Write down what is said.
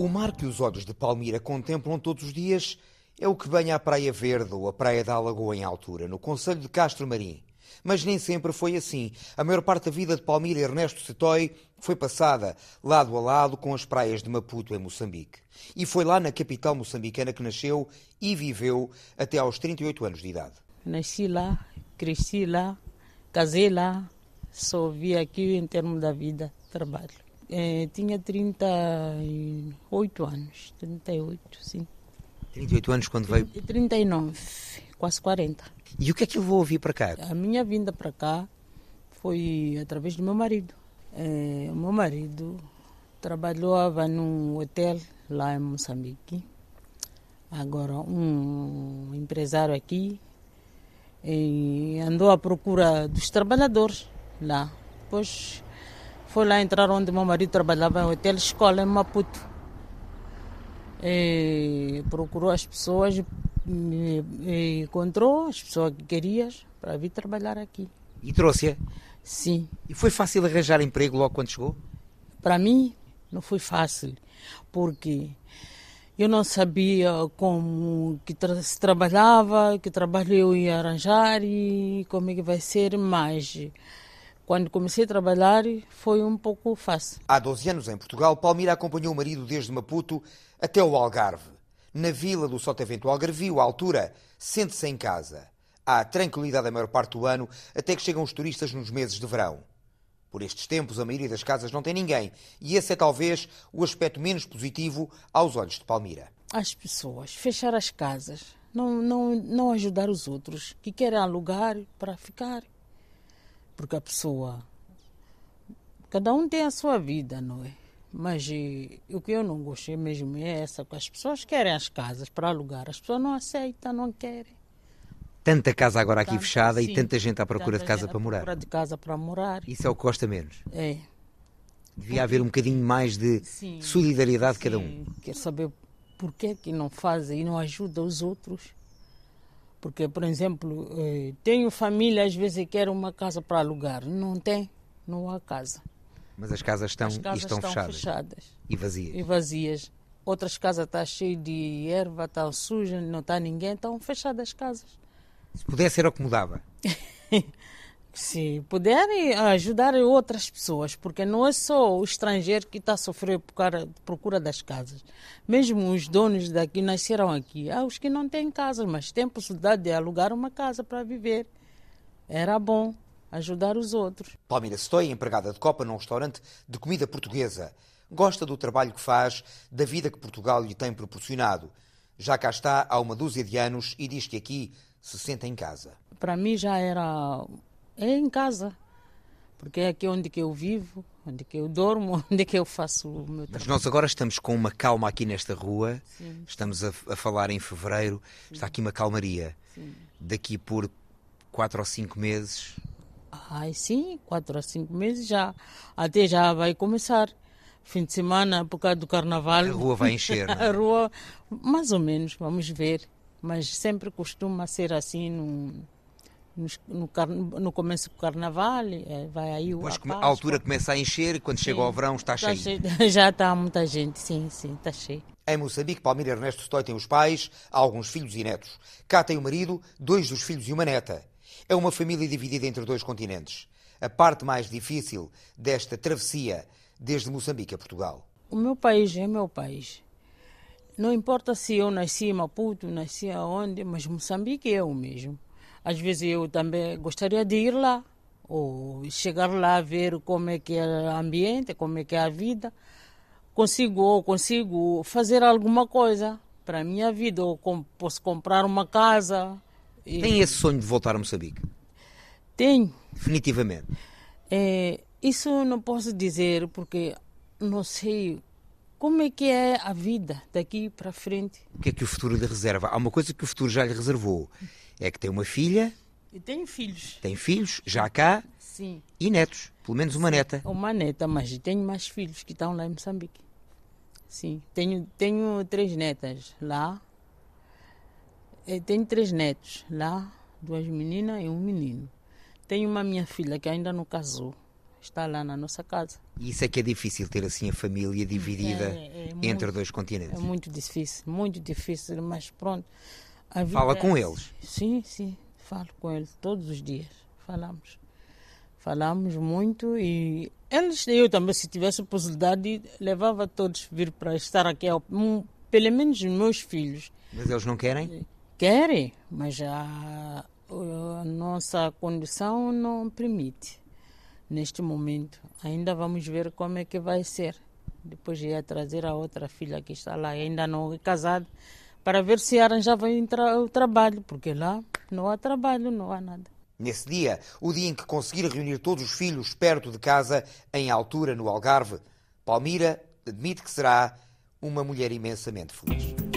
O mar que os olhos de Palmira contemplam todos os dias é o que banha a Praia Verde ou a Praia da Alagoa em altura, no Conselho de Castro Marim. Mas nem sempre foi assim. A maior parte da vida de Palmira Ernesto Setói foi passada lado a lado com as praias de Maputo, em Moçambique. E foi lá na capital moçambicana que nasceu e viveu até aos 38 anos de idade. Nasci lá, cresci lá, casei lá, só vi aqui em termos da vida, trabalho. É, tinha 38 anos, 38, sim. 38 anos quando veio? 39, quase 40. E o que é que levou a vir para cá? A minha vinda para cá foi através do meu marido. É, o meu marido trabalhava num hotel lá em Moçambique. Agora, um empresário aqui andou à procura dos trabalhadores lá. Depois foi lá entrar onde meu marido trabalhava, em hotel escola em Maputo. E procurou as pessoas, e encontrou as pessoas que queria para vir trabalhar aqui. E trouxe-a? Sim. E foi fácil arranjar emprego logo quando chegou? Para mim, não foi fácil, porque eu não sabia como que tra se trabalhava, que trabalho eu ia arranjar e como é que vai ser, mas quando comecei a trabalhar foi um pouco fácil. Há 12 anos em Portugal, Palmira acompanhou o marido desde Maputo até o Algarve. Na vila do Sotavento Algarvio, à altura, sente-se em casa. Há tranquilidade a maior parte do ano, até que chegam os turistas nos meses de verão. Por estes tempos, a maioria das casas não tem ninguém, e esse é talvez o aspecto menos positivo aos olhos de Palmira. As pessoas fechar as casas, não, não, não ajudar os outros que querem alugar para ficar. Porque a pessoa, cada um tem a sua vida, não é? Mas e, o que eu não gostei mesmo é essa, que as pessoas querem as casas para alugar, as pessoas não aceitam, não querem. Tanta casa agora aqui fechada sim, e tanta gente à procura de casa para morar. procura de casa para morar. Isso é o que gosta menos. É. Devia haver um bocadinho mais de sim, solidariedade de cada um. Quero saber por que que não fazem e não ajudam os outros. Porque, por exemplo, eh, tenho família, às vezes quero uma casa para alugar. Não tem, não há casa. Mas as casas estão, as casas estão, estão fechadas. fechadas. E vazias. E vazias. Outras casas estão cheias de erva, estão sujas, não está ninguém, estão fechadas as casas. Se pudesse, era o que mudava. Se puderem ajudar outras pessoas, porque não é só o estrangeiro que está a sofrer por causa de procura das casas. Mesmo os donos daqui nasceram aqui. Há os que não têm casa, mas têm possibilidade de alugar uma casa para viver. Era bom ajudar os outros. Palmira Stoy, empregada de copa num restaurante de comida portuguesa. Gosta do trabalho que faz, da vida que Portugal lhe tem proporcionado. Já cá está há uma dúzia de anos e diz que aqui se sente em casa. Para mim já era é em casa, porque é aqui onde que eu vivo, onde que eu dormo, onde que eu faço o meu trabalho. Mas nós agora estamos com uma calma aqui nesta rua, Sim. estamos a, a, falar em fevereiro, Sim. está aqui uma calmaria. Sim. Daqui por quatro ou cinco meses. Ai, sim, quatro ou cinco meses já. Até já vai começar. Fim de semana, por causa do carnaval. A rua vai encher. É? a rua, mais ou menos, vamos ver mas sempre costuma ser assim no, no, no começo do carnaval, é, vai aí o Pois a, a altura começa a encher, quando sim, chega ao verão está, está cheio. cheio. Já está muita gente, sim, sim, está cheio. Em Moçambique, Palmeira Ernesto Stoy tem os pais, alguns filhos e netos. Cá tem o marido, dois dos filhos e uma neta. É uma família dividida entre dois continentes. A parte mais difícil desta travessia desde Moçambique a Portugal. O meu país é meu país. Não importa se eu nasci em Maputo, nasci aonde, mas Moçambique é o mesmo. Às vezes eu também gostaria de ir lá, ou chegar lá ver como é que é o ambiente, como é que é a vida. Consigo ou consigo fazer alguma coisa para a minha vida, ou com, posso comprar uma casa. E... Tem esse sonho de voltar a Moçambique? Tenho. Definitivamente? É, isso não posso dizer porque não sei como é que é a vida daqui para frente? O que é que o futuro lhe reserva? Há uma coisa que o futuro já lhe reservou. É que tem uma filha. E tenho filhos. Tem filhos, já cá. Sim. E netos. Pelo menos uma neta. Uma neta, mas tenho mais filhos que estão lá em Moçambique. Sim. Tenho, tenho três netas lá. Eu tenho três netos lá. Duas meninas e um menino. Tenho uma minha filha que ainda não casou. está lá na nossa casa. E isso é que é difícil ter assim a família dividida É, é entre muito- dois continentes. É muito difícil, muito difícil, mas pronto. Fala é com assim. eles? Sim, sim, falo com eles todos os dias. Falamos. Falamos muito e eles, eu também, se tivesse possibilidade, levava todos vir para estar aqui, pelo menos os meus filhos. Mas eles não querem? Querem, mas a, a nossa condição não permite neste momento. Ainda vamos ver como é que vai ser. Depois ia trazer a outra filha que está lá, ainda não é casada, para ver se arranjava o trabalho, porque lá não há trabalho, não há nada. Nesse dia, o dia em que conseguir reunir todos os filhos perto de casa, em altura no Algarve, Palmira admite que será uma mulher imensamente feliz.